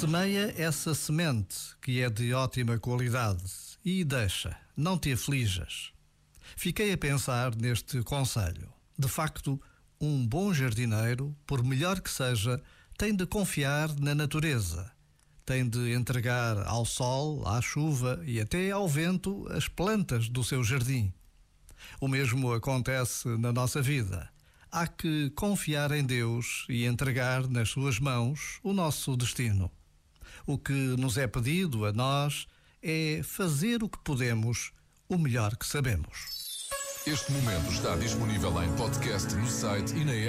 Semeia essa semente que é de ótima qualidade e deixa, não te aflijas. Fiquei a pensar neste conselho. De facto, um bom jardineiro, por melhor que seja, tem de confiar na natureza. Tem de entregar ao sol, à chuva e até ao vento as plantas do seu jardim. O mesmo acontece na nossa vida. Há que confiar em Deus e entregar nas suas mãos o nosso destino. O que nos é pedido a nós é fazer o que podemos, o melhor que sabemos. Este momento está disponível em podcast no site e na app.